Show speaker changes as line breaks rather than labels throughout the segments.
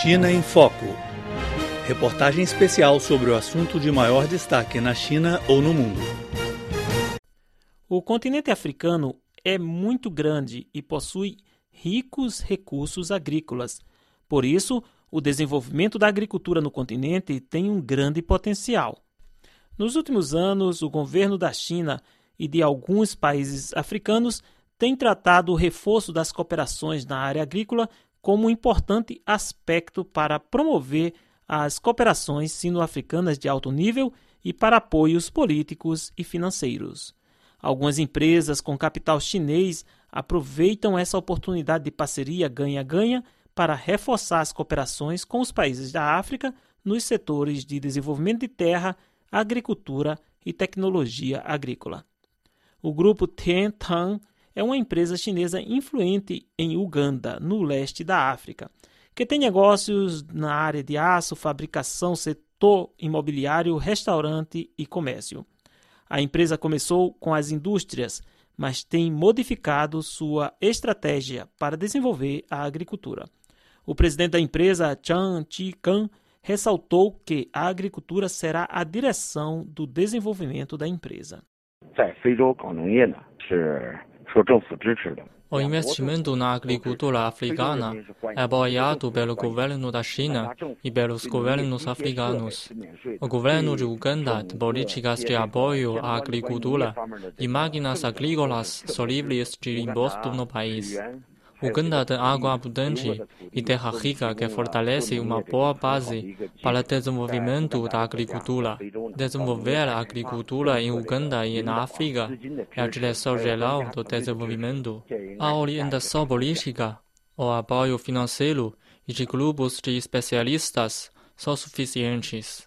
China em Foco. Reportagem especial sobre o assunto de maior destaque na China ou no mundo.
O continente africano é muito grande e possui ricos recursos agrícolas. Por isso, o desenvolvimento da agricultura no continente tem um grande potencial. Nos últimos anos, o governo da China e de alguns países africanos tem tratado o reforço das cooperações na área agrícola como um importante aspecto para promover as cooperações sino-africanas de alto nível e para apoios políticos e financeiros. Algumas empresas com capital chinês aproveitam essa oportunidade de parceria ganha-ganha para reforçar as cooperações com os países da África nos setores de desenvolvimento de terra, agricultura e tecnologia agrícola. O grupo Tiantan é uma empresa chinesa influente em Uganda, no leste da África, que tem negócios na área de aço, fabricação, setor imobiliário, restaurante e comércio. A empresa começou com as indústrias, mas tem modificado sua estratégia para desenvolver a agricultura. O presidente da empresa, Chan Chi-kan, ressaltou que a agricultura será a direção do desenvolvimento da empresa.
O investimento na agricultura africana é apoiado pelo governo da China e pelos governos africanos. O governo de Uganda tem políticas de apoio à agricultura e máquinas agrícolas são livres de imposto no país. Uganda tem água abundante e terra rica que fortalece uma boa base para desenvolvimento da agricultura. Desenvolver a agricultura em Uganda e na África é a direção geral do desenvolvimento. A orientação política, o apoio financeiro e de grupos de especialistas são suficientes.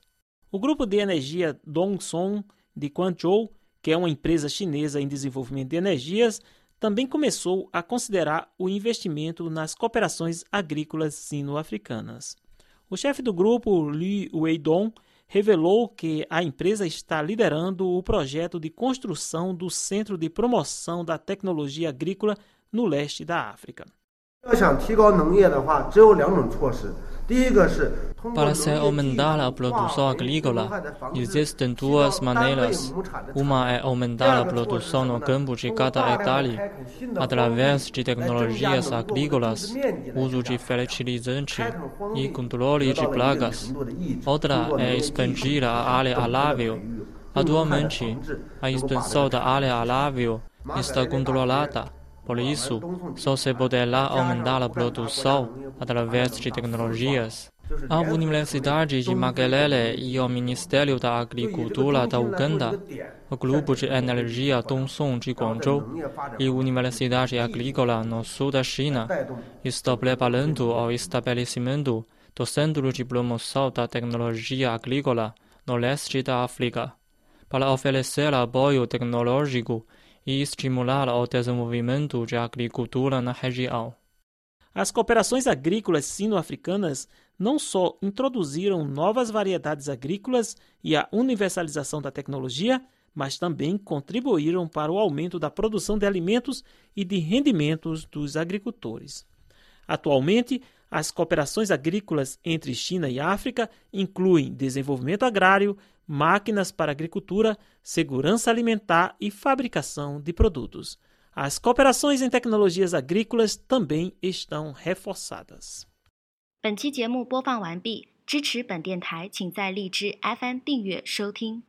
O grupo de energia Dongson de Guangzhou, que é uma empresa chinesa em desenvolvimento de energias, também começou a considerar o investimento nas cooperações agrícolas sino-africanas. O chefe do grupo, Li Weidong, revelou que a empresa está liderando o projeto de construção do Centro de Promoção da Tecnologia Agrícola no leste da África.
Para se aumentar a produção agrícola, existem duas maneiras. Uma é aumentar a produção no campo de cada hectare, através de tecnologias agrícolas, uso de fertilizante e controle de pragas. Outra é expandir a área alável. Atualmente, a expansão da área alável está controlada. Por isso, só se poderá aumentar a produção através de tecnologias. A Universidade de Makerere e o Ministério da Agricultura da Uganda, o Grupo de Energia Dongson de Guangzhou e a Universidade Agrícola no sul da China estão preparando o estabelecimento do Centro de Promoção da Tecnologia Agrícola no leste da África, para oferecer apoio tecnológico e estimular o desenvolvimento de agricultura na região.
As cooperações agrícolas sino-africanas não só introduziram novas variedades agrícolas e a universalização da tecnologia, mas também contribuíram para o aumento da produção de alimentos e de rendimentos dos agricultores. Atualmente, as cooperações agrícolas entre China e África incluem desenvolvimento agrário, máquinas para agricultura, segurança alimentar e fabricação de produtos. As cooperações em tecnologias agrícolas também estão reforçadas.
本期节目播放完毕，支持本电台，请在荔枝 FM 订阅收听。